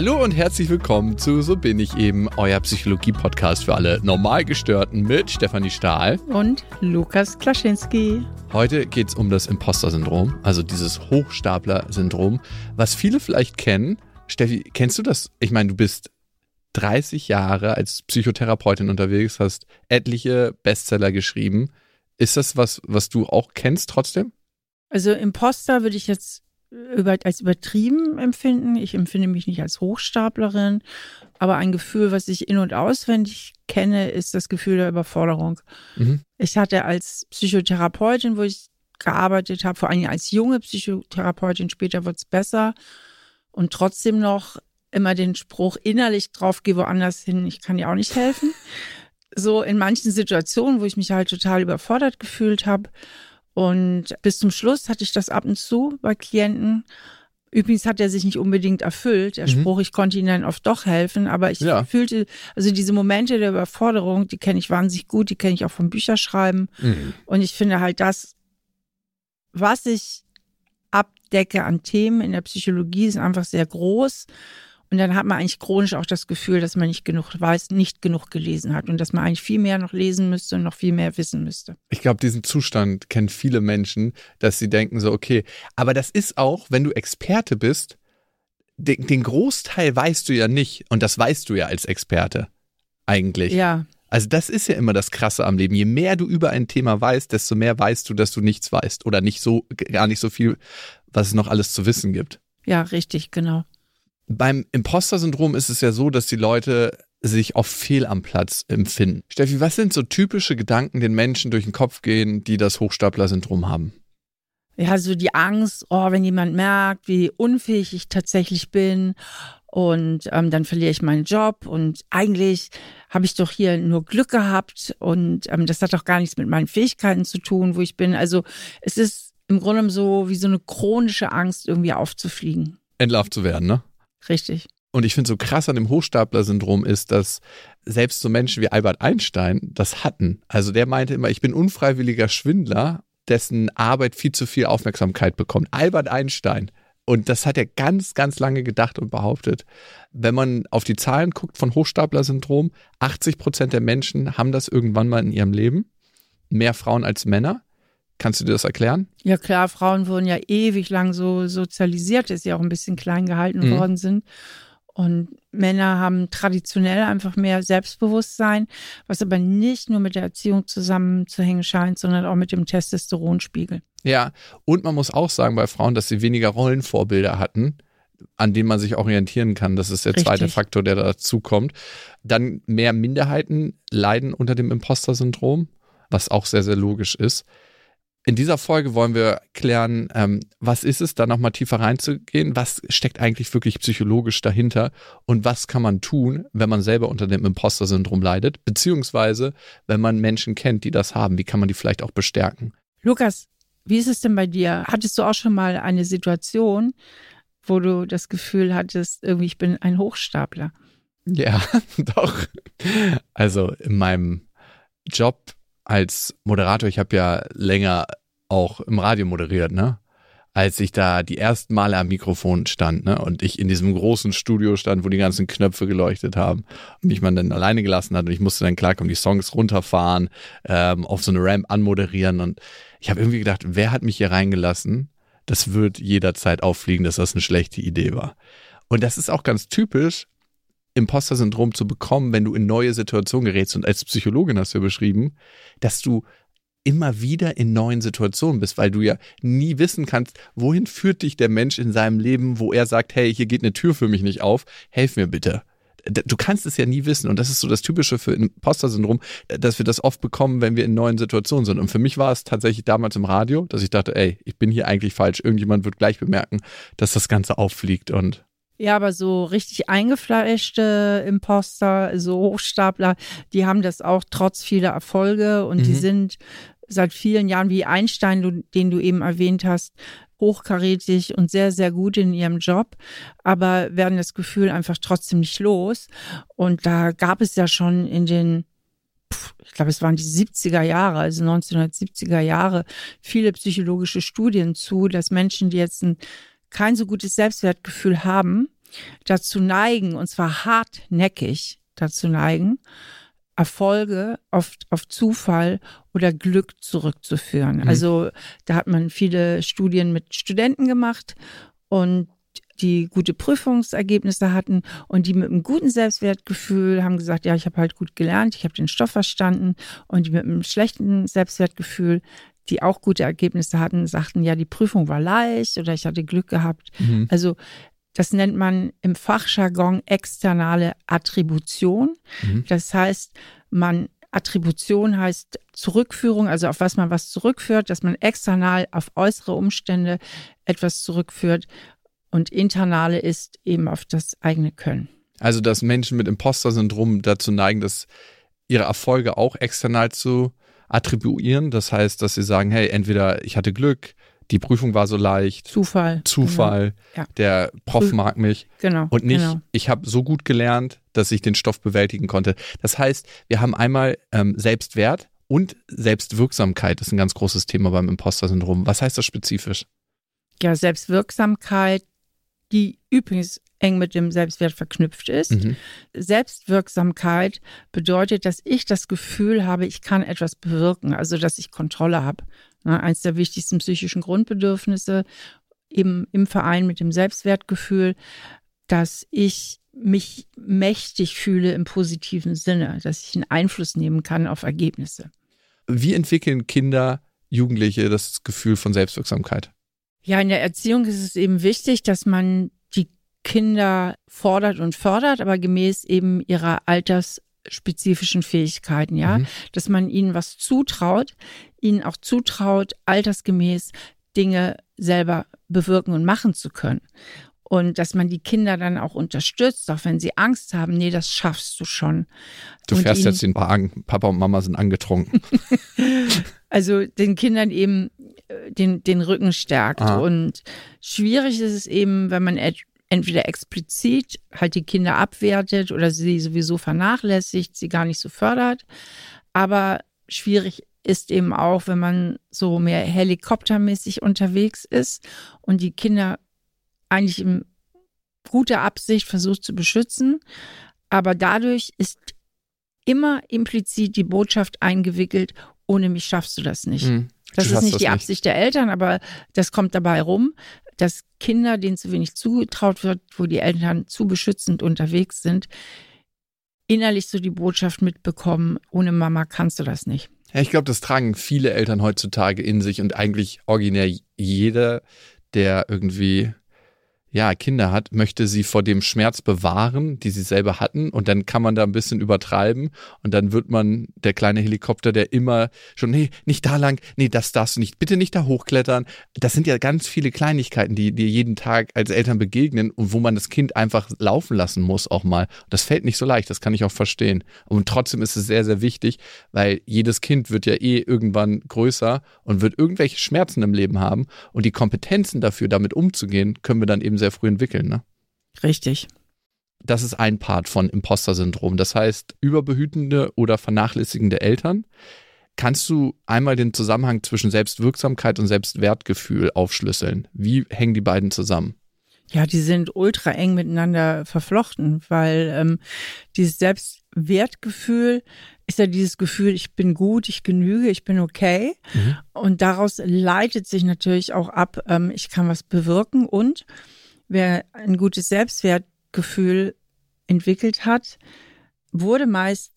Hallo und herzlich willkommen zu So bin ich eben, euer Psychologie-Podcast für alle Normalgestörten mit Stefanie Stahl und Lukas Klaschinski. Heute geht es um das Imposter-Syndrom, also dieses Hochstapler-Syndrom, was viele vielleicht kennen. Steffi, kennst du das? Ich meine, du bist 30 Jahre als Psychotherapeutin unterwegs, hast etliche Bestseller geschrieben. Ist das was, was du auch kennst trotzdem? Also Imposter würde ich jetzt über, als übertrieben empfinden. Ich empfinde mich nicht als Hochstaplerin, aber ein Gefühl, was ich in- und auswendig kenne, ist das Gefühl der Überforderung. Mhm. Ich hatte als Psychotherapeutin, wo ich gearbeitet habe, vor allem als junge Psychotherapeutin, später wird es besser und trotzdem noch immer den Spruch innerlich drauf, geh woanders hin, ich kann dir auch nicht helfen. So in manchen Situationen, wo ich mich halt total überfordert gefühlt habe und bis zum Schluss hatte ich das ab und zu bei Klienten. Übrigens hat er sich nicht unbedingt erfüllt, der mhm. Spruch, ich konnte ihnen dann oft doch helfen, aber ich ja. fühlte, also diese Momente der Überforderung, die kenne ich wahnsinnig gut, die kenne ich auch vom Bücherschreiben. Mhm. Und ich finde halt das, was ich abdecke an Themen in der Psychologie, ist einfach sehr groß. Und dann hat man eigentlich chronisch auch das Gefühl, dass man nicht genug weiß, nicht genug gelesen hat und dass man eigentlich viel mehr noch lesen müsste und noch viel mehr wissen müsste. Ich glaube, diesen Zustand kennen viele Menschen, dass sie denken so, okay, aber das ist auch, wenn du Experte bist, den, den Großteil weißt du ja nicht und das weißt du ja als Experte eigentlich. Ja. Also das ist ja immer das Krasse am Leben. Je mehr du über ein Thema weißt, desto mehr weißt du, dass du nichts weißt oder nicht so, gar nicht so viel, was es noch alles zu wissen gibt. Ja, richtig, genau. Beim Imposter-Syndrom ist es ja so, dass die Leute sich oft fehl am Platz empfinden. Steffi, was sind so typische Gedanken, den Menschen durch den Kopf gehen, die das Hochstapler-Syndrom haben? Ja, so die Angst, oh, wenn jemand merkt, wie unfähig ich tatsächlich bin und ähm, dann verliere ich meinen Job und eigentlich habe ich doch hier nur Glück gehabt und ähm, das hat doch gar nichts mit meinen Fähigkeiten zu tun, wo ich bin. Also es ist im Grunde so wie so eine chronische Angst, irgendwie aufzufliegen. Entlarvt zu werden, ne? Richtig. Und ich finde so krass an dem Hochstapler-Syndrom ist, dass selbst so Menschen wie Albert Einstein das hatten. Also der meinte immer, ich bin unfreiwilliger Schwindler, dessen Arbeit viel zu viel Aufmerksamkeit bekommt. Albert Einstein. Und das hat er ganz, ganz lange gedacht und behauptet. Wenn man auf die Zahlen guckt von Hochstapler-Syndrom, 80 Prozent der Menschen haben das irgendwann mal in ihrem Leben. Mehr Frauen als Männer. Kannst du dir das erklären? Ja klar, Frauen wurden ja ewig lang so sozialisiert, dass sie auch ein bisschen klein gehalten mhm. worden sind. Und Männer haben traditionell einfach mehr Selbstbewusstsein, was aber nicht nur mit der Erziehung zusammenzuhängen scheint, sondern auch mit dem Testosteronspiegel. Ja, und man muss auch sagen bei Frauen, dass sie weniger Rollenvorbilder hatten, an denen man sich orientieren kann. Das ist der Richtig. zweite Faktor, der dazu kommt. Dann mehr Minderheiten leiden unter dem Imposter-Syndrom, was auch sehr, sehr logisch ist. In dieser Folge wollen wir klären, ähm, was ist es, da nochmal tiefer reinzugehen, was steckt eigentlich wirklich psychologisch dahinter und was kann man tun, wenn man selber unter dem Imposter-Syndrom leidet, beziehungsweise wenn man Menschen kennt, die das haben, wie kann man die vielleicht auch bestärken? Lukas, wie ist es denn bei dir? Hattest du auch schon mal eine Situation, wo du das Gefühl hattest, irgendwie ich bin ein Hochstapler? Ja, doch. Also in meinem Job als Moderator, ich habe ja länger auch im Radio moderiert, ne? Als ich da die ersten Male am Mikrofon stand, ne? Und ich in diesem großen Studio stand, wo die ganzen Knöpfe geleuchtet haben und mich man dann alleine gelassen hat und ich musste dann klarkommen, die Songs runterfahren, ähm, auf so eine Ramp anmoderieren und ich habe irgendwie gedacht, wer hat mich hier reingelassen? Das wird jederzeit auffliegen, dass das eine schlechte Idee war. Und das ist auch ganz typisch, Imposter-Syndrom zu bekommen, wenn du in neue Situationen gerätst. Und als Psychologin hast du ja beschrieben, dass du immer wieder in neuen Situationen bist, weil du ja nie wissen kannst, wohin führt dich der Mensch in seinem Leben, wo er sagt, hey, hier geht eine Tür für mich nicht auf, helf mir bitte. Du kannst es ja nie wissen und das ist so das Typische für Imposter-Syndrom, dass wir das oft bekommen, wenn wir in neuen Situationen sind. Und für mich war es tatsächlich damals im Radio, dass ich dachte, ey, ich bin hier eigentlich falsch. Irgendjemand wird gleich bemerken, dass das Ganze auffliegt und ja, aber so richtig eingefleischte Imposter, so Hochstapler, die haben das auch trotz vieler Erfolge und mhm. die sind seit vielen Jahren wie Einstein, den du eben erwähnt hast, hochkarätig und sehr, sehr gut in ihrem Job, aber werden das Gefühl einfach trotzdem nicht los. Und da gab es ja schon in den ich glaube, es waren die 70er Jahre, also 1970er Jahre, viele psychologische Studien zu, dass Menschen, die jetzt ein kein so gutes Selbstwertgefühl haben, dazu neigen, und zwar hartnäckig dazu neigen, Erfolge oft auf Zufall oder Glück zurückzuführen. Mhm. Also da hat man viele Studien mit Studenten gemacht und die gute Prüfungsergebnisse hatten und die mit einem guten Selbstwertgefühl haben gesagt, ja, ich habe halt gut gelernt, ich habe den Stoff verstanden und die mit einem schlechten Selbstwertgefühl, die auch gute Ergebnisse hatten, sagten, ja, die Prüfung war leicht oder ich hatte Glück gehabt. Mhm. Also das nennt man im Fachjargon externe Attribution. Mhm. Das heißt, man Attribution heißt Zurückführung, also auf was man was zurückführt, dass man external auf äußere Umstände etwas zurückführt und internale ist eben auf das eigene Können. Also, dass Menschen mit Imposter-Syndrom dazu neigen, dass ihre Erfolge auch external zu attribuieren. Das heißt, dass sie sagen, hey, entweder ich hatte Glück, die Prüfung war so leicht. Zufall. Zufall. Genau. Ja. Der Prof mag mich. Genau. Und nicht, genau. ich habe so gut gelernt, dass ich den Stoff bewältigen konnte. Das heißt, wir haben einmal ähm, Selbstwert und Selbstwirksamkeit. Das ist ein ganz großes Thema beim Imposter-Syndrom. Was heißt das spezifisch? Ja, Selbstwirksamkeit, die übrigens eng mit dem Selbstwert verknüpft ist. Mhm. Selbstwirksamkeit bedeutet, dass ich das Gefühl habe, ich kann etwas bewirken, also dass ich Kontrolle habe. Ne, eins der wichtigsten psychischen Grundbedürfnisse eben im Verein mit dem Selbstwertgefühl, dass ich mich mächtig fühle im positiven Sinne, dass ich einen Einfluss nehmen kann auf Ergebnisse. Wie entwickeln Kinder, Jugendliche das Gefühl von Selbstwirksamkeit? Ja, in der Erziehung ist es eben wichtig, dass man die Kinder fordert und fördert, aber gemäß eben ihrer altersspezifischen Fähigkeiten, ja, mhm. dass man ihnen was zutraut, ihnen auch zutraut, altersgemäß Dinge selber bewirken und machen zu können. Und dass man die Kinder dann auch unterstützt, auch wenn sie Angst haben, nee, das schaffst du schon. Du und fährst jetzt den Papa und Mama sind angetrunken. also den Kindern eben äh, den, den Rücken stärkt. Aha. Und schwierig ist es eben, wenn man entweder explizit halt die Kinder abwertet oder sie sowieso vernachlässigt, sie gar nicht so fördert. Aber schwierig ist eben auch, wenn man so mehr helikoptermäßig unterwegs ist und die Kinder eigentlich in guter Absicht versucht zu beschützen. Aber dadurch ist immer implizit die Botschaft eingewickelt, ohne mich schaffst du das nicht. Hm, das ist nicht die nicht. Absicht der Eltern, aber das kommt dabei rum, dass Kinder, denen zu wenig zugetraut wird, wo die Eltern zu beschützend unterwegs sind, innerlich so die Botschaft mitbekommen, ohne Mama kannst du das nicht. Ja, ich glaube, das tragen viele Eltern heutzutage in sich und eigentlich originär jeder, der irgendwie ja, Kinder hat, möchte sie vor dem Schmerz bewahren, die sie selber hatten. Und dann kann man da ein bisschen übertreiben. Und dann wird man der kleine Helikopter, der immer schon, nee, nicht da lang, nee, das darfst du nicht, bitte nicht da hochklettern. Das sind ja ganz viele Kleinigkeiten, die dir jeden Tag als Eltern begegnen und wo man das Kind einfach laufen lassen muss auch mal. Das fällt nicht so leicht, das kann ich auch verstehen. Und trotzdem ist es sehr, sehr wichtig, weil jedes Kind wird ja eh irgendwann größer und wird irgendwelche Schmerzen im Leben haben. Und die Kompetenzen dafür, damit umzugehen, können wir dann eben sehr früh entwickeln, ne? Richtig. Das ist ein Part von Imposter-Syndrom. Das heißt, überbehütende oder vernachlässigende Eltern. Kannst du einmal den Zusammenhang zwischen Selbstwirksamkeit und Selbstwertgefühl aufschlüsseln? Wie hängen die beiden zusammen? Ja, die sind ultra eng miteinander verflochten, weil ähm, dieses Selbstwertgefühl ist ja dieses Gefühl, ich bin gut, ich genüge, ich bin okay. Mhm. Und daraus leitet sich natürlich auch ab, ähm, ich kann was bewirken und wer ein gutes Selbstwertgefühl entwickelt hat, wurde meist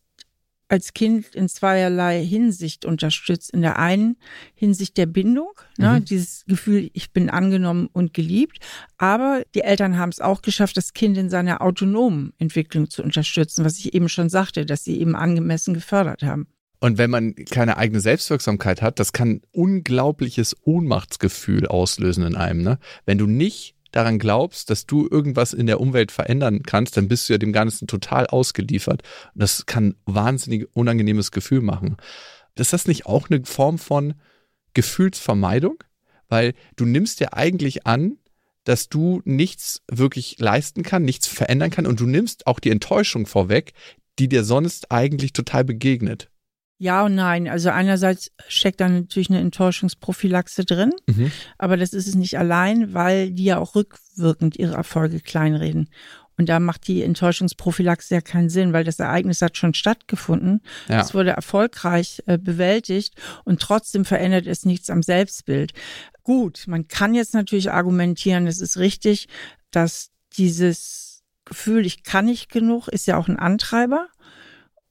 als Kind in zweierlei Hinsicht unterstützt. In der einen Hinsicht der Bindung, ne, mhm. dieses Gefühl, ich bin angenommen und geliebt. Aber die Eltern haben es auch geschafft, das Kind in seiner autonomen Entwicklung zu unterstützen, was ich eben schon sagte, dass sie eben angemessen gefördert haben. Und wenn man keine eigene Selbstwirksamkeit hat, das kann unglaubliches Ohnmachtsgefühl auslösen in einem. Ne? Wenn du nicht daran glaubst, dass du irgendwas in der Umwelt verändern kannst, dann bist du ja dem Ganzen total ausgeliefert. Und das kann wahnsinnig unangenehmes Gefühl machen. Ist das nicht auch eine Form von Gefühlsvermeidung? Weil du nimmst ja eigentlich an, dass du nichts wirklich leisten kann, nichts verändern kann und du nimmst auch die Enttäuschung vorweg, die dir sonst eigentlich total begegnet. Ja und nein. Also einerseits steckt da natürlich eine Enttäuschungsprophylaxe drin, Mhm. aber das ist es nicht allein, weil die ja auch rückwirkend ihre Erfolge kleinreden. Und da macht die Enttäuschungsprophylaxe ja keinen Sinn, weil das Ereignis hat schon stattgefunden. Ja. Es wurde erfolgreich äh, bewältigt und trotzdem verändert es nichts am Selbstbild. Gut, man kann jetzt natürlich argumentieren, es ist richtig, dass dieses Gefühl, ich kann nicht genug, ist ja auch ein Antreiber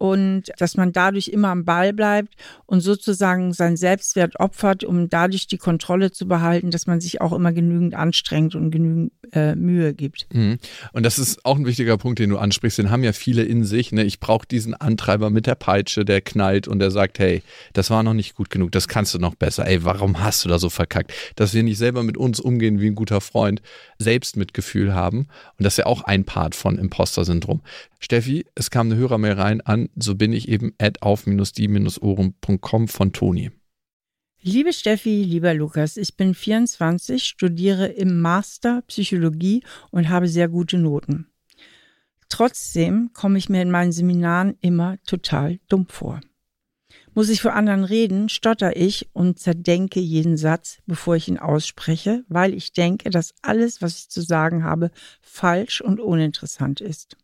und dass man dadurch immer am Ball bleibt und sozusagen seinen Selbstwert opfert, um dadurch die Kontrolle zu behalten, dass man sich auch immer genügend anstrengt und genügend äh, Mühe gibt. Mhm. Und das ist auch ein wichtiger Punkt, den du ansprichst. Den haben ja viele in sich. Ne? Ich brauche diesen Antreiber mit der Peitsche, der knallt und der sagt, hey, das war noch nicht gut genug, das kannst du noch besser. Ey, warum hast du da so verkackt? Dass wir nicht selber mit uns umgehen wie ein guter Freund, Selbstmitgefühl haben. Und das ist ja auch ein Part von Imposter-Syndrom. Steffi, es kam eine Hörermail rein an, so bin ich eben at auf-die-ohren.com von Toni. Liebe Steffi, lieber Lukas, ich bin 24, studiere im Master Psychologie und habe sehr gute Noten. Trotzdem komme ich mir in meinen Seminaren immer total dumm vor. Muss ich vor anderen reden, stotter ich und zerdenke jeden Satz, bevor ich ihn ausspreche, weil ich denke, dass alles, was ich zu sagen habe, falsch und uninteressant ist.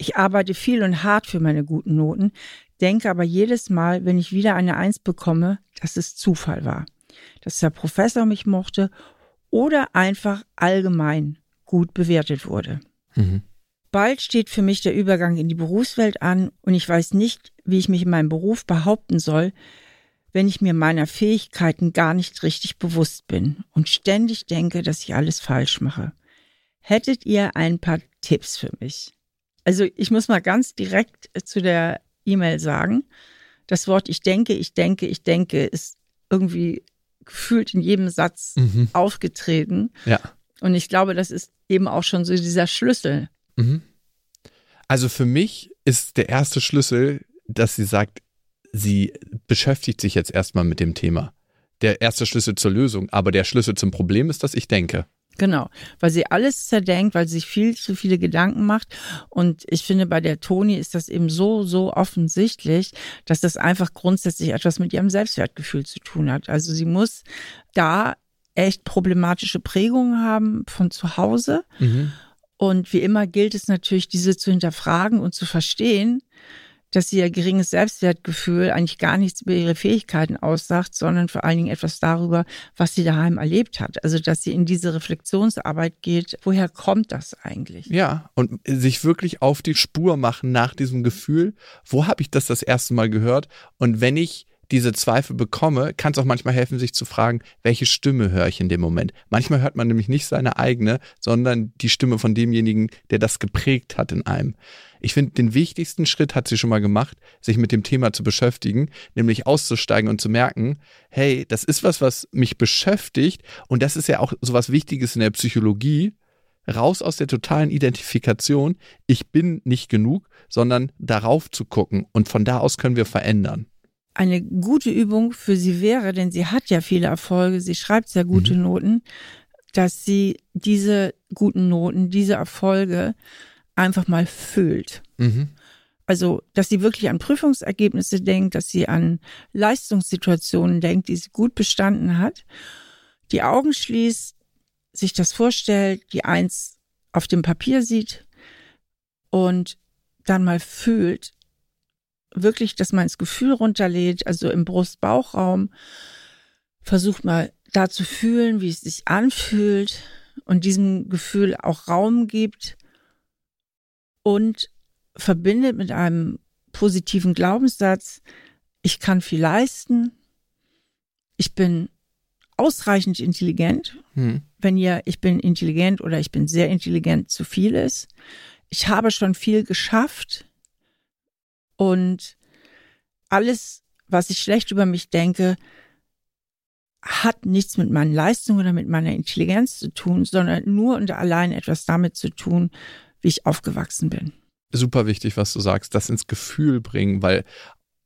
Ich arbeite viel und hart für meine guten Noten, denke aber jedes Mal, wenn ich wieder eine Eins bekomme, dass es Zufall war, dass der Professor mich mochte oder einfach allgemein gut bewertet wurde. Mhm. Bald steht für mich der Übergang in die Berufswelt an und ich weiß nicht, wie ich mich in meinem Beruf behaupten soll, wenn ich mir meiner Fähigkeiten gar nicht richtig bewusst bin und ständig denke, dass ich alles falsch mache. Hättet ihr ein paar Tipps für mich? Also ich muss mal ganz direkt zu der E-Mail sagen, das Wort ich denke, ich denke, ich denke ist irgendwie gefühlt in jedem Satz Mhm. aufgetreten. Ja. Und ich glaube, das ist eben auch schon so dieser Schlüssel. Mhm. Also für mich ist der erste Schlüssel, dass sie sagt, sie beschäftigt sich jetzt erstmal mit dem Thema. Der erste Schlüssel zur Lösung, aber der Schlüssel zum Problem ist, dass ich denke. Genau, weil sie alles zerdenkt, weil sie sich viel zu viele Gedanken macht. Und ich finde, bei der Toni ist das eben so, so offensichtlich, dass das einfach grundsätzlich etwas mit ihrem Selbstwertgefühl zu tun hat. Also sie muss da echt problematische Prägungen haben von zu Hause. Mhm. Und wie immer gilt es natürlich, diese zu hinterfragen und zu verstehen, dass sie ihr geringes Selbstwertgefühl eigentlich gar nichts über ihre Fähigkeiten aussagt, sondern vor allen Dingen etwas darüber, was sie daheim erlebt hat. Also, dass sie in diese Reflexionsarbeit geht. Woher kommt das eigentlich? Ja, und sich wirklich auf die Spur machen nach diesem Gefühl, wo habe ich das das erste Mal gehört? Und wenn ich diese Zweifel bekomme, kann es auch manchmal helfen, sich zu fragen, welche Stimme höre ich in dem Moment. Manchmal hört man nämlich nicht seine eigene, sondern die Stimme von demjenigen, der das geprägt hat in einem. Ich finde, den wichtigsten Schritt hat sie schon mal gemacht, sich mit dem Thema zu beschäftigen, nämlich auszusteigen und zu merken, hey, das ist was, was mich beschäftigt und das ist ja auch so was Wichtiges in der Psychologie, raus aus der totalen Identifikation, ich bin nicht genug, sondern darauf zu gucken und von da aus können wir verändern. Eine gute Übung für sie wäre, denn sie hat ja viele Erfolge, sie schreibt sehr gute Mhm. Noten, dass sie diese guten Noten, diese Erfolge einfach mal fühlt. Mhm. Also, dass sie wirklich an Prüfungsergebnisse denkt, dass sie an Leistungssituationen denkt, die sie gut bestanden hat, die Augen schließt, sich das vorstellt, die Eins auf dem Papier sieht und dann mal fühlt, wirklich, dass man das Gefühl runterlädt, also im Brust-Bauchraum, versucht mal da zu fühlen, wie es sich anfühlt und diesem Gefühl auch Raum gibt und verbindet mit einem positiven Glaubenssatz, ich kann viel leisten, ich bin ausreichend intelligent, Hm. wenn ihr ich bin intelligent oder ich bin sehr intelligent zu viel ist. Ich habe schon viel geschafft und alles, was ich schlecht über mich denke, hat nichts mit meinen Leistungen oder mit meiner Intelligenz zu tun, sondern nur und allein etwas damit zu tun, wie ich aufgewachsen bin. Super wichtig, was du sagst, das ins Gefühl bringen, weil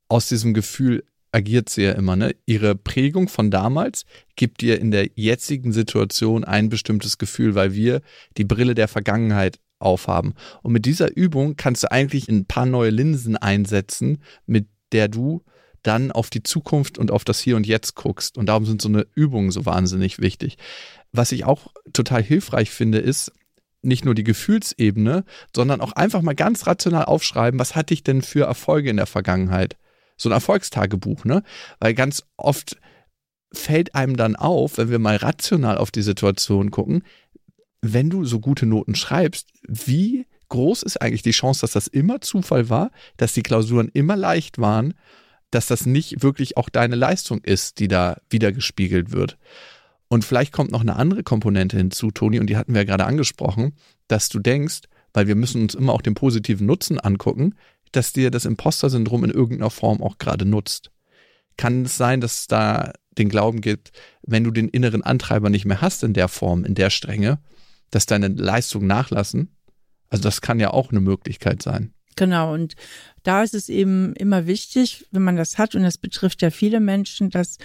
aus diesem Gefühl agiert sie ja immer. Ne? Ihre Prägung von damals gibt ihr in der jetzigen Situation ein bestimmtes Gefühl, weil wir die Brille der Vergangenheit aufhaben. Und mit dieser Übung kannst du eigentlich ein paar neue Linsen einsetzen, mit der du dann auf die Zukunft und auf das Hier und Jetzt guckst. Und darum sind so eine Übungen so wahnsinnig wichtig. Was ich auch total hilfreich finde, ist, nicht nur die Gefühlsebene, sondern auch einfach mal ganz rational aufschreiben, was hatte ich denn für Erfolge in der Vergangenheit? So ein Erfolgstagebuch, ne? Weil ganz oft fällt einem dann auf, wenn wir mal rational auf die Situation gucken, wenn du so gute Noten schreibst, wie groß ist eigentlich die Chance, dass das immer Zufall war, dass die Klausuren immer leicht waren, dass das nicht wirklich auch deine Leistung ist, die da wiedergespiegelt wird. Und vielleicht kommt noch eine andere Komponente hinzu, Toni, und die hatten wir ja gerade angesprochen, dass du denkst, weil wir müssen uns immer auch den positiven Nutzen angucken, dass dir das Imposter-Syndrom in irgendeiner Form auch gerade nutzt. Kann es sein, dass es da den Glauben gibt, wenn du den inneren Antreiber nicht mehr hast in der Form, in der Strenge, dass deine Leistungen nachlassen? Also das kann ja auch eine Möglichkeit sein. Genau, und da ist es eben immer wichtig, wenn man das hat, und das betrifft ja viele Menschen, dass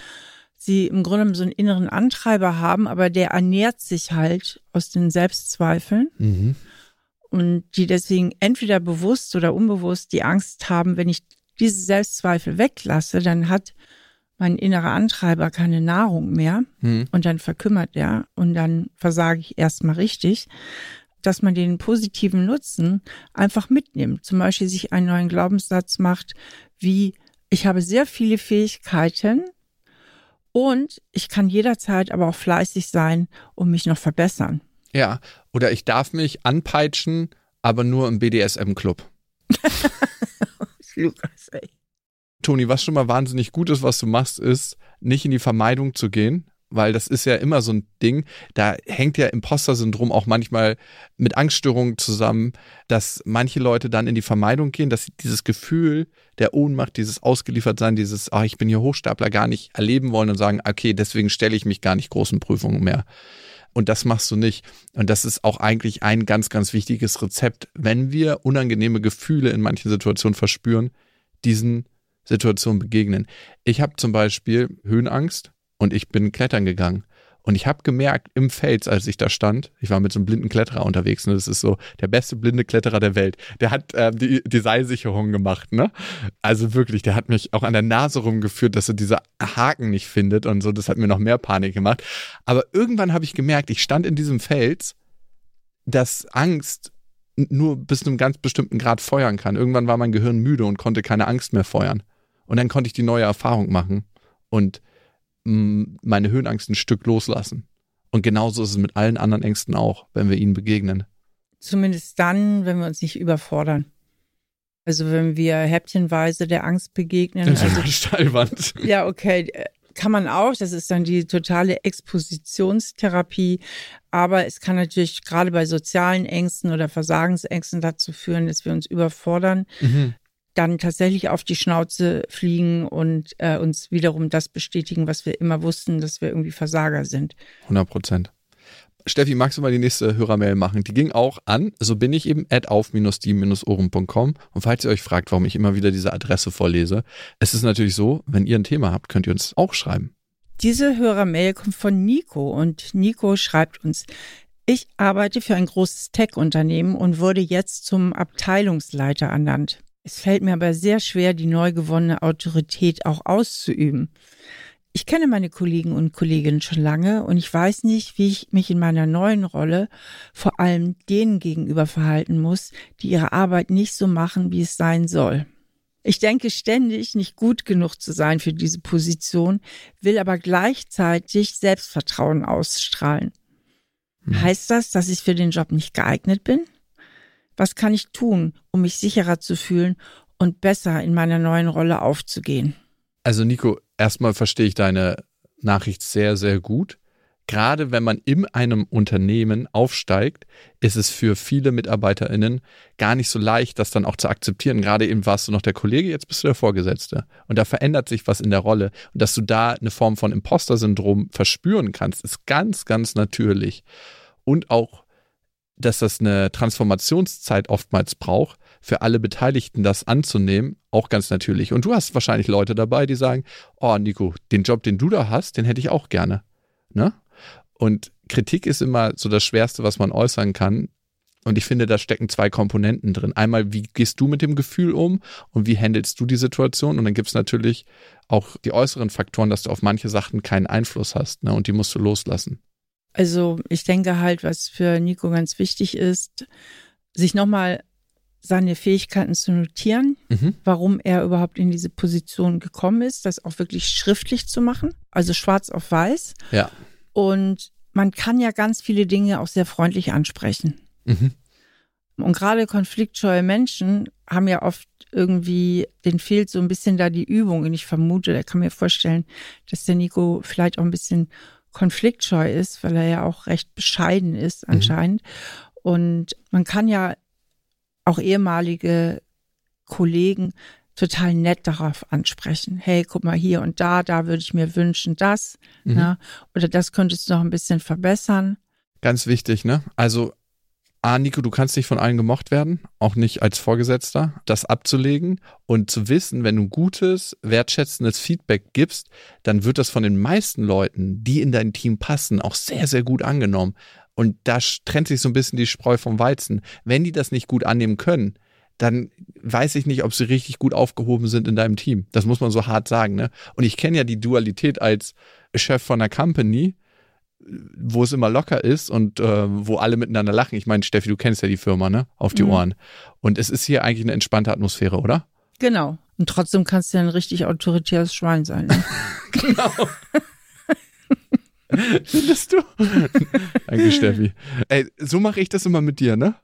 sie im Grunde so einen inneren Antreiber haben, aber der ernährt sich halt aus den Selbstzweifeln. Mhm. Und die deswegen entweder bewusst oder unbewusst die Angst haben, wenn ich diese Selbstzweifel weglasse, dann hat mein innerer Antreiber keine Nahrung mehr mhm. und dann verkümmert er und dann versage ich erstmal richtig, dass man den positiven Nutzen einfach mitnimmt. Zum Beispiel sich einen neuen Glaubenssatz macht, wie ich habe sehr viele Fähigkeiten, und ich kann jederzeit aber auch fleißig sein und mich noch verbessern. Ja, oder ich darf mich anpeitschen, aber nur im BDSM-Club. Lukas, ey. Toni, was schon mal wahnsinnig gut ist, was du machst, ist, nicht in die Vermeidung zu gehen, weil das ist ja immer so ein Ding, da hängt ja Imposter-Syndrom auch manchmal mit Angststörungen zusammen, dass manche Leute dann in die Vermeidung gehen, dass sie dieses Gefühl der Ohnmacht, dieses Ausgeliefertsein, dieses, ah, ich bin hier Hochstapler, gar nicht erleben wollen und sagen, okay, deswegen stelle ich mich gar nicht großen Prüfungen mehr. Und das machst du nicht. Und das ist auch eigentlich ein ganz, ganz wichtiges Rezept, wenn wir unangenehme Gefühle in manchen Situationen verspüren, diesen Situationen begegnen. Ich habe zum Beispiel Höhenangst und ich bin klettern gegangen. Und ich habe gemerkt im Fels, als ich da stand, ich war mit so einem blinden Kletterer unterwegs, ne? das ist so der beste blinde Kletterer der Welt. Der hat äh, die, die Seilsicherung gemacht, ne? Also wirklich, der hat mich auch an der Nase rumgeführt, dass er diese Haken nicht findet und so. Das hat mir noch mehr Panik gemacht. Aber irgendwann habe ich gemerkt, ich stand in diesem Fels, dass Angst nur bis zu einem ganz bestimmten Grad feuern kann. Irgendwann war mein Gehirn müde und konnte keine Angst mehr feuern. Und dann konnte ich die neue Erfahrung machen. Und meine Höhenangst ein Stück loslassen. Und genauso ist es mit allen anderen Ängsten auch, wenn wir ihnen begegnen. Zumindest dann, wenn wir uns nicht überfordern. Also wenn wir häppchenweise der Angst begegnen. Das ist also, Steilwand. Ja, okay. Äh, kann man auch. Das ist dann die totale Expositionstherapie. Aber es kann natürlich gerade bei sozialen Ängsten oder Versagensängsten dazu führen, dass wir uns überfordern. Mhm dann tatsächlich auf die Schnauze fliegen und äh, uns wiederum das bestätigen, was wir immer wussten, dass wir irgendwie Versager sind. 100 Prozent. Steffi, magst du mal die nächste Hörermail machen? Die ging auch an, so bin ich eben, at auf-die-ohren.com. Und falls ihr euch fragt, warum ich immer wieder diese Adresse vorlese, es ist natürlich so, wenn ihr ein Thema habt, könnt ihr uns auch schreiben. Diese Hörermail kommt von Nico und Nico schreibt uns, ich arbeite für ein großes Tech-Unternehmen und wurde jetzt zum Abteilungsleiter ernannt. Es fällt mir aber sehr schwer, die neu gewonnene Autorität auch auszuüben. Ich kenne meine Kollegen und Kolleginnen schon lange und ich weiß nicht, wie ich mich in meiner neuen Rolle vor allem denen gegenüber verhalten muss, die ihre Arbeit nicht so machen, wie es sein soll. Ich denke ständig, nicht gut genug zu sein für diese Position, will aber gleichzeitig Selbstvertrauen ausstrahlen. Hm. Heißt das, dass ich für den Job nicht geeignet bin? Was kann ich tun, um mich sicherer zu fühlen und besser in meiner neuen Rolle aufzugehen? Also Nico, erstmal verstehe ich deine Nachricht sehr, sehr gut. Gerade wenn man in einem Unternehmen aufsteigt, ist es für viele MitarbeiterInnen gar nicht so leicht, das dann auch zu akzeptieren. Gerade eben warst du noch der Kollege, jetzt bist du der Vorgesetzte. Und da verändert sich was in der Rolle. Und dass du da eine Form von Imposter-Syndrom verspüren kannst, ist ganz, ganz natürlich. Und auch dass das eine Transformationszeit oftmals braucht, für alle Beteiligten das anzunehmen, auch ganz natürlich. Und du hast wahrscheinlich Leute dabei, die sagen, oh Nico, den Job, den du da hast, den hätte ich auch gerne. Ne? Und Kritik ist immer so das Schwerste, was man äußern kann. Und ich finde, da stecken zwei Komponenten drin. Einmal, wie gehst du mit dem Gefühl um und wie handelst du die Situation? Und dann gibt es natürlich auch die äußeren Faktoren, dass du auf manche Sachen keinen Einfluss hast ne? und die musst du loslassen. Also ich denke halt, was für Nico ganz wichtig ist, sich nochmal seine Fähigkeiten zu notieren, mhm. warum er überhaupt in diese Position gekommen ist, das auch wirklich schriftlich zu machen, also schwarz auf weiß. Ja. Und man kann ja ganz viele Dinge auch sehr freundlich ansprechen. Mhm. Und gerade konfliktscheue Menschen haben ja oft irgendwie, den fehlt so ein bisschen da die Übung. Und ich vermute, er kann mir vorstellen, dass der Nico vielleicht auch ein bisschen konfliktscheu ist, weil er ja auch recht bescheiden ist mhm. anscheinend. Mhm. Und man kann ja auch ehemalige Kollegen total nett darauf ansprechen. Hey, guck mal hier und da, da würde ich mir wünschen, das. Mhm. Ne? Oder das könntest du noch ein bisschen verbessern. Ganz wichtig, ne? Also Ah, Nico, du kannst nicht von allen gemocht werden, auch nicht als Vorgesetzter, das abzulegen und zu wissen, wenn du gutes, wertschätzendes Feedback gibst, dann wird das von den meisten Leuten, die in dein Team passen, auch sehr, sehr gut angenommen. Und da trennt sich so ein bisschen die Spreu vom Weizen. Wenn die das nicht gut annehmen können, dann weiß ich nicht, ob sie richtig gut aufgehoben sind in deinem Team. Das muss man so hart sagen. Ne? Und ich kenne ja die Dualität als Chef von einer Company wo es immer locker ist und äh, wo alle miteinander lachen. Ich meine, Steffi, du kennst ja die Firma, ne? Auf die mhm. Ohren. Und es ist hier eigentlich eine entspannte Atmosphäre, oder? Genau. Und trotzdem kannst du ja ein richtig autoritäres Schwein sein. Ne? genau. Findest du? Danke, Steffi. Ey, so mache ich das immer mit dir, ne?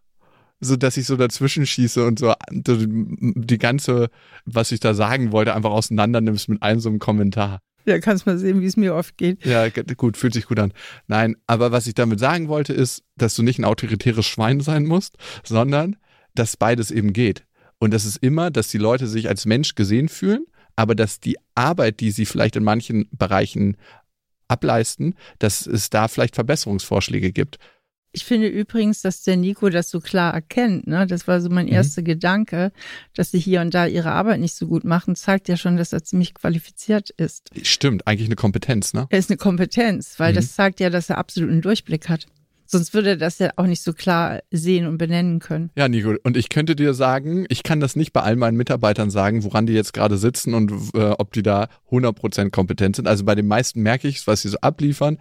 So, dass ich so dazwischen schieße und so die ganze, was ich da sagen wollte, einfach auseinander nimmst mit einem so einem Kommentar. Ja, kannst mal sehen, wie es mir oft geht. Ja, gut, fühlt sich gut an. Nein, aber was ich damit sagen wollte, ist, dass du nicht ein autoritäres Schwein sein musst, sondern dass beides eben geht. Und das ist immer, dass die Leute sich als Mensch gesehen fühlen, aber dass die Arbeit, die sie vielleicht in manchen Bereichen ableisten, dass es da vielleicht Verbesserungsvorschläge gibt. Ich finde übrigens, dass der Nico das so klar erkennt. Ne? Das war so mein mhm. erster Gedanke, dass sie hier und da ihre Arbeit nicht so gut machen, zeigt ja schon, dass er ziemlich qualifiziert ist. Stimmt, eigentlich eine Kompetenz, ne? Er ist eine Kompetenz, weil mhm. das zeigt ja, dass er absoluten Durchblick hat. Sonst würde er das ja auch nicht so klar sehen und benennen können. Ja, Nico, und ich könnte dir sagen, ich kann das nicht bei all meinen Mitarbeitern sagen, woran die jetzt gerade sitzen und äh, ob die da 100% kompetent sind. Also bei den meisten merke ich, was sie so abliefern.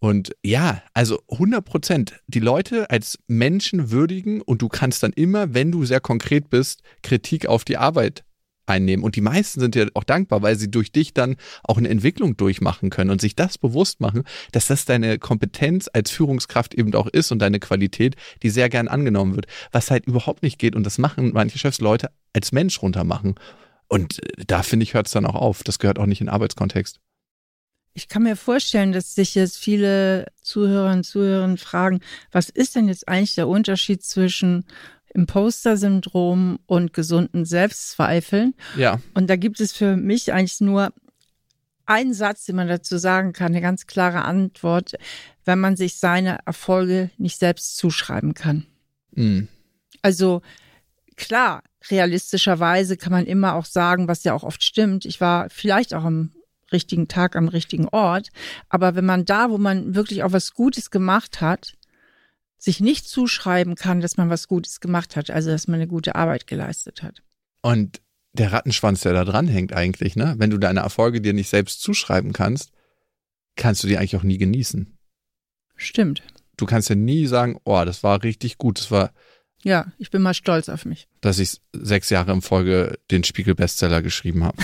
Und ja, also 100%. Die Leute als Menschen würdigen und du kannst dann immer, wenn du sehr konkret bist, Kritik auf die Arbeit einnehmen. Und die meisten sind ja auch dankbar, weil sie durch dich dann auch eine Entwicklung durchmachen können und sich das bewusst machen, dass das deine Kompetenz als Führungskraft eben auch ist und deine Qualität, die sehr gern angenommen wird. Was halt überhaupt nicht geht und das machen manche Chefs Leute als Mensch runtermachen. Und äh, da finde ich, hört es dann auch auf. Das gehört auch nicht in den Arbeitskontext. Ich kann mir vorstellen, dass sich jetzt viele Zuhörerinnen und Zuhörer fragen, was ist denn jetzt eigentlich der Unterschied zwischen Imposter-Syndrom und gesunden Selbstzweifeln. Ja. Und da gibt es für mich eigentlich nur einen Satz, den man dazu sagen kann, eine ganz klare Antwort, wenn man sich seine Erfolge nicht selbst zuschreiben kann. Mhm. Also klar, realistischerweise kann man immer auch sagen, was ja auch oft stimmt. Ich war vielleicht auch am richtigen Tag am richtigen Ort. Aber wenn man da, wo man wirklich auch was Gutes gemacht hat, sich nicht zuschreiben kann, dass man was Gutes gemacht hat, also dass man eine gute Arbeit geleistet hat. Und der Rattenschwanz, der da dran hängt eigentlich, ne? Wenn du deine Erfolge dir nicht selbst zuschreiben kannst, kannst du die eigentlich auch nie genießen. Stimmt. Du kannst ja nie sagen, oh, das war richtig gut, das war. Ja, ich bin mal stolz auf mich. Dass ich sechs Jahre in Folge den Spiegel-Bestseller geschrieben habe.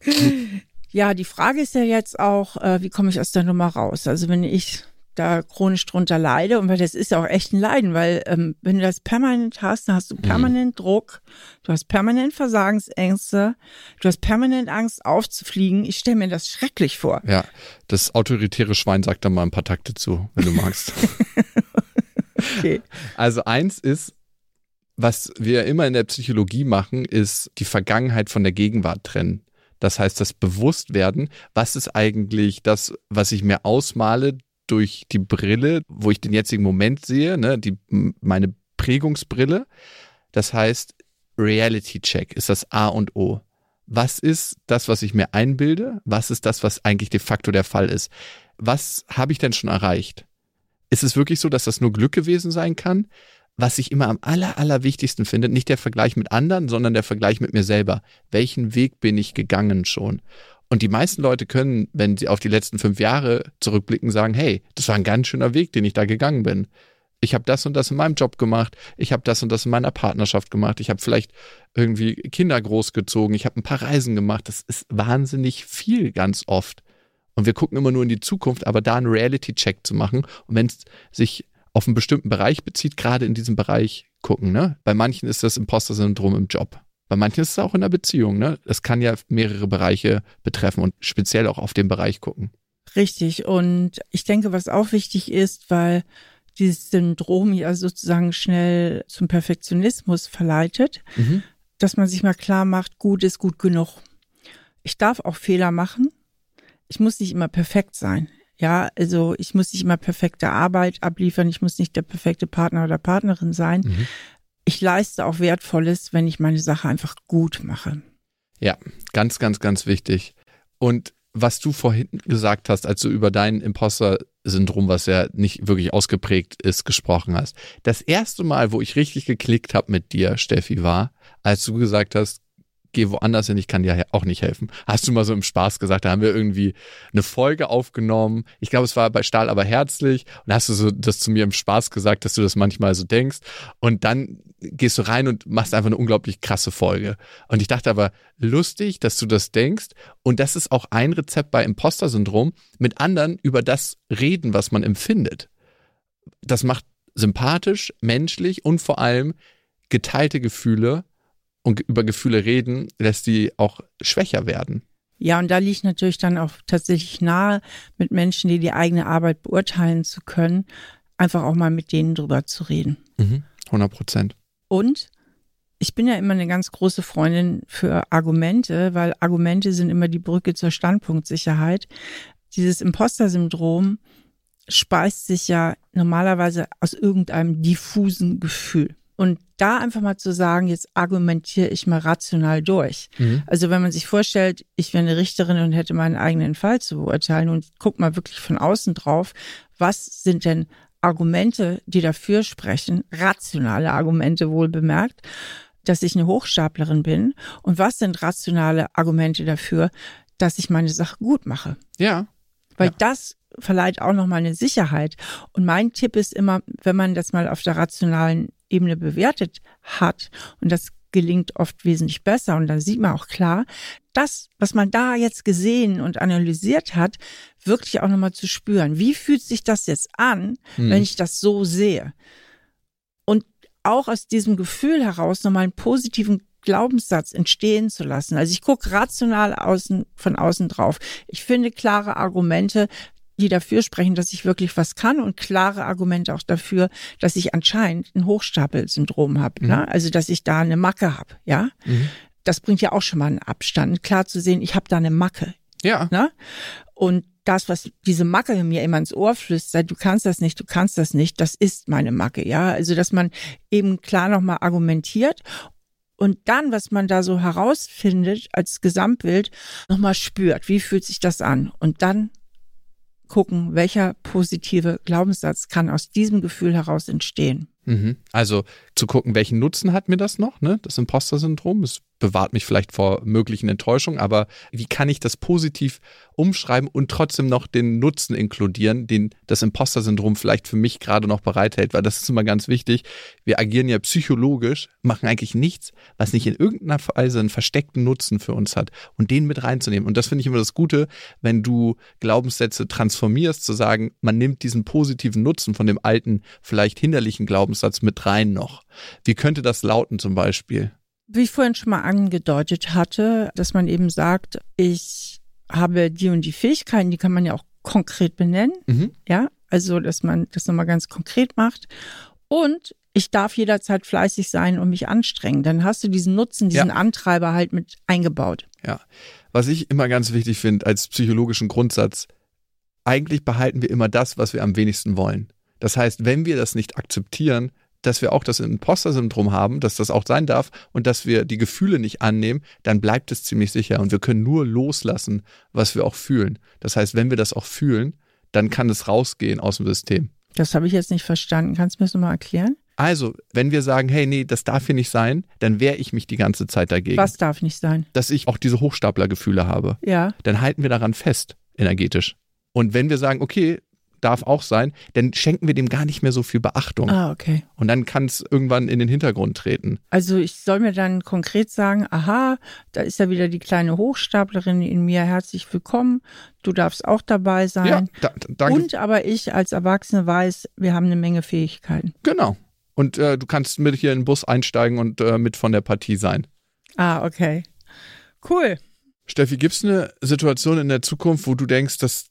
ja, die Frage ist ja jetzt auch, äh, wie komme ich aus der Nummer raus? Also wenn ich da chronisch drunter leide und weil das ist ja auch echt ein Leiden, weil ähm, wenn du das permanent hast, dann hast du mhm. permanent mhm. Druck, du hast permanent Versagensängste, du hast permanent Angst aufzufliegen. Ich stelle mir das schrecklich vor. Ja, das autoritäre Schwein sagt da mal ein paar Takte zu, wenn du magst. okay. Also eins ist, was wir immer in der Psychologie machen, ist die Vergangenheit von der Gegenwart trennen. Das heißt, das Bewusstwerden, was ist eigentlich das, was ich mir ausmale durch die Brille, wo ich den jetzigen Moment sehe, ne, die, meine Prägungsbrille. Das heißt, Reality Check ist das A und O. Was ist das, was ich mir einbilde? Was ist das, was eigentlich de facto der Fall ist? Was habe ich denn schon erreicht? ist es wirklich so, dass das nur Glück gewesen sein kann? Was ich immer am aller, allerwichtigsten finde, nicht der Vergleich mit anderen, sondern der Vergleich mit mir selber. Welchen Weg bin ich gegangen schon? Und die meisten Leute können, wenn sie auf die letzten fünf Jahre zurückblicken, sagen, hey, das war ein ganz schöner Weg, den ich da gegangen bin. Ich habe das und das in meinem Job gemacht, ich habe das und das in meiner Partnerschaft gemacht, ich habe vielleicht irgendwie Kinder großgezogen, ich habe ein paar Reisen gemacht. Das ist wahnsinnig viel ganz oft. Und wir gucken immer nur in die Zukunft, aber da einen Reality-Check zu machen und wenn es sich auf einen bestimmten Bereich bezieht, gerade in diesem Bereich gucken. Ne? Bei manchen ist das Imposter-Syndrom im Job. Bei manchen ist es auch in der Beziehung. Ne? Es kann ja mehrere Bereiche betreffen und speziell auch auf den Bereich gucken. Richtig. Und ich denke, was auch wichtig ist, weil dieses Syndrom ja sozusagen schnell zum Perfektionismus verleitet, mhm. dass man sich mal klar macht, gut ist gut genug. Ich darf auch Fehler machen. Ich muss nicht immer perfekt sein. Ja, also ich muss nicht immer perfekte Arbeit abliefern, ich muss nicht der perfekte Partner oder Partnerin sein. Mhm. Ich leiste auch Wertvolles, wenn ich meine Sache einfach gut mache. Ja, ganz, ganz, ganz wichtig. Und was du vorhin gesagt hast, als du über dein Imposter-Syndrom, was ja nicht wirklich ausgeprägt ist, gesprochen hast. Das erste Mal, wo ich richtig geklickt habe mit dir, Steffi, war, als du gesagt hast, geh woanders hin, ich kann dir auch nicht helfen. Hast du mal so im Spaß gesagt, da haben wir irgendwie eine Folge aufgenommen. Ich glaube, es war bei Stahl aber herzlich. Und hast du so das zu mir im Spaß gesagt, dass du das manchmal so denkst. Und dann gehst du rein und machst einfach eine unglaublich krasse Folge. Und ich dachte aber, lustig, dass du das denkst. Und das ist auch ein Rezept bei Imposter-Syndrom, mit anderen über das reden, was man empfindet. Das macht sympathisch, menschlich und vor allem geteilte Gefühle und über Gefühle reden, lässt die auch schwächer werden. Ja, und da liegt natürlich dann auch tatsächlich nahe, mit Menschen, die die eigene Arbeit beurteilen zu können, einfach auch mal mit denen drüber zu reden. Mhm, 100 Prozent. Und ich bin ja immer eine ganz große Freundin für Argumente, weil Argumente sind immer die Brücke zur Standpunktsicherheit. Dieses Imposter-Syndrom speist sich ja normalerweise aus irgendeinem diffusen Gefühl. Und da einfach mal zu sagen, jetzt argumentiere ich mal rational durch. Mhm. Also wenn man sich vorstellt, ich wäre eine Richterin und hätte meinen eigenen Fall zu beurteilen und guck mal wirklich von außen drauf, was sind denn Argumente, die dafür sprechen, rationale Argumente wohl bemerkt, dass ich eine Hochstaplerin bin und was sind rationale Argumente dafür, dass ich meine Sache gut mache. Ja. Weil ja. das verleiht auch nochmal eine Sicherheit. Und mein Tipp ist immer, wenn man das mal auf der rationalen Ebene bewertet hat, und das gelingt oft wesentlich besser, und dann sieht man auch klar, das, was man da jetzt gesehen und analysiert hat, wirklich auch nochmal zu spüren. Wie fühlt sich das jetzt an, hm. wenn ich das so sehe? Und auch aus diesem Gefühl heraus nochmal einen positiven Glaubenssatz entstehen zu lassen. Also ich gucke rational außen, von außen drauf. Ich finde klare Argumente, die dafür sprechen, dass ich wirklich was kann und klare Argumente auch dafür, dass ich anscheinend ein Hochstapelsyndrom habe. Mhm. Ne? Also dass ich da eine Macke habe. Ja, mhm. das bringt ja auch schon mal einen Abstand, klar zu sehen, ich habe da eine Macke. Ja. Ne? Und das, was diese Macke mir immer ins Ohr flüstert, du kannst das nicht, du kannst das nicht, das ist meine Macke, ja. Also, dass man eben klar nochmal argumentiert und dann, was man da so herausfindet als Gesamtbild, nochmal spürt. Wie fühlt sich das an? Und dann gucken, welcher positive Glaubenssatz kann aus diesem Gefühl heraus entstehen. Mhm. Also zu gucken, welchen Nutzen hat mir das noch, ne? Das Imposter-Syndrom. Es bewahrt mich vielleicht vor möglichen Enttäuschungen, aber wie kann ich das positiv umschreiben und trotzdem noch den Nutzen inkludieren, den das Imposter-Syndrom vielleicht für mich gerade noch bereithält, weil das ist immer ganz wichtig. Wir agieren ja psychologisch, machen eigentlich nichts, was nicht in irgendeiner Weise einen versteckten Nutzen für uns hat und den mit reinzunehmen. Und das finde ich immer das Gute, wenn du Glaubenssätze transformierst, zu sagen, man nimmt diesen positiven Nutzen von dem alten, vielleicht hinderlichen Glaubenssatz mit rein noch. Wie könnte das lauten zum Beispiel? Wie ich vorhin schon mal angedeutet hatte, dass man eben sagt, ich habe die und die Fähigkeiten, die kann man ja auch konkret benennen. Mhm. Ja, also, dass man das nochmal ganz konkret macht. Und ich darf jederzeit fleißig sein und mich anstrengen. Dann hast du diesen Nutzen, diesen ja. Antreiber halt mit eingebaut. Ja. Was ich immer ganz wichtig finde als psychologischen Grundsatz, eigentlich behalten wir immer das, was wir am wenigsten wollen. Das heißt, wenn wir das nicht akzeptieren, dass wir auch das Imposter-Syndrom haben, dass das auch sein darf und dass wir die Gefühle nicht annehmen, dann bleibt es ziemlich sicher und wir können nur loslassen, was wir auch fühlen. Das heißt, wenn wir das auch fühlen, dann kann es rausgehen aus dem System. Das habe ich jetzt nicht verstanden. Kannst du mir das nochmal erklären? Also, wenn wir sagen, hey, nee, das darf hier nicht sein, dann wehre ich mich die ganze Zeit dagegen. Was darf nicht sein? Dass ich auch diese Hochstaplergefühle habe. Ja. Dann halten wir daran fest, energetisch. Und wenn wir sagen, okay, darf auch sein, dann schenken wir dem gar nicht mehr so viel Beachtung. Ah, okay. Und dann kann es irgendwann in den Hintergrund treten. Also ich soll mir dann konkret sagen, aha, da ist ja wieder die kleine Hochstaplerin in mir, herzlich willkommen, du darfst auch dabei sein. Ja, da, danke. Und aber ich als Erwachsene weiß, wir haben eine Menge Fähigkeiten. Genau. Und äh, du kannst mit hier in den Bus einsteigen und äh, mit von der Partie sein. Ah, okay. Cool. Steffi, gibt es eine Situation in der Zukunft, wo du denkst, dass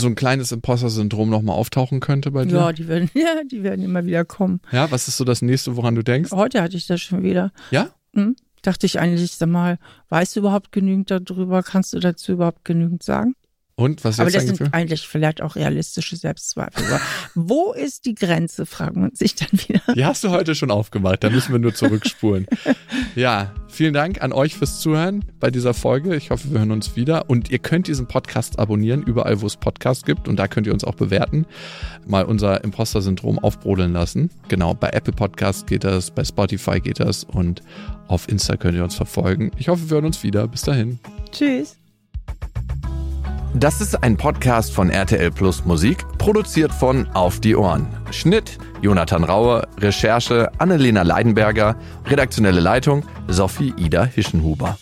so ein kleines Imposter-Syndrom nochmal auftauchen könnte bei dir? Ja, die werden, ja, die werden immer wieder kommen. Ja, was ist so das nächste, woran du denkst? Heute hatte ich das schon wieder. Ja? Hm? Dachte ich eigentlich, sag mal, weißt du überhaupt genügend darüber? Kannst du dazu überhaupt genügend sagen? Und was ist Aber das sind Gefühl? eigentlich vielleicht auch realistische Selbstzweifel. Aber wo ist die Grenze, fragt man sich dann wieder. Die hast du heute schon aufgemacht, da müssen wir nur zurückspulen. ja, vielen Dank an euch fürs Zuhören bei dieser Folge. Ich hoffe, wir hören uns wieder. Und ihr könnt diesen Podcast abonnieren, überall, wo es Podcasts gibt. Und da könnt ihr uns auch bewerten. Mal unser Imposter-Syndrom aufbrodeln lassen. Genau, bei Apple Podcasts geht das, bei Spotify geht das und auf Insta könnt ihr uns verfolgen. Ich hoffe, wir hören uns wieder. Bis dahin. Tschüss. Das ist ein Podcast von RTL Plus Musik, produziert von Auf die Ohren. Schnitt Jonathan Raue, Recherche Annelena Leidenberger, redaktionelle Leitung Sophie Ida Hischenhuber.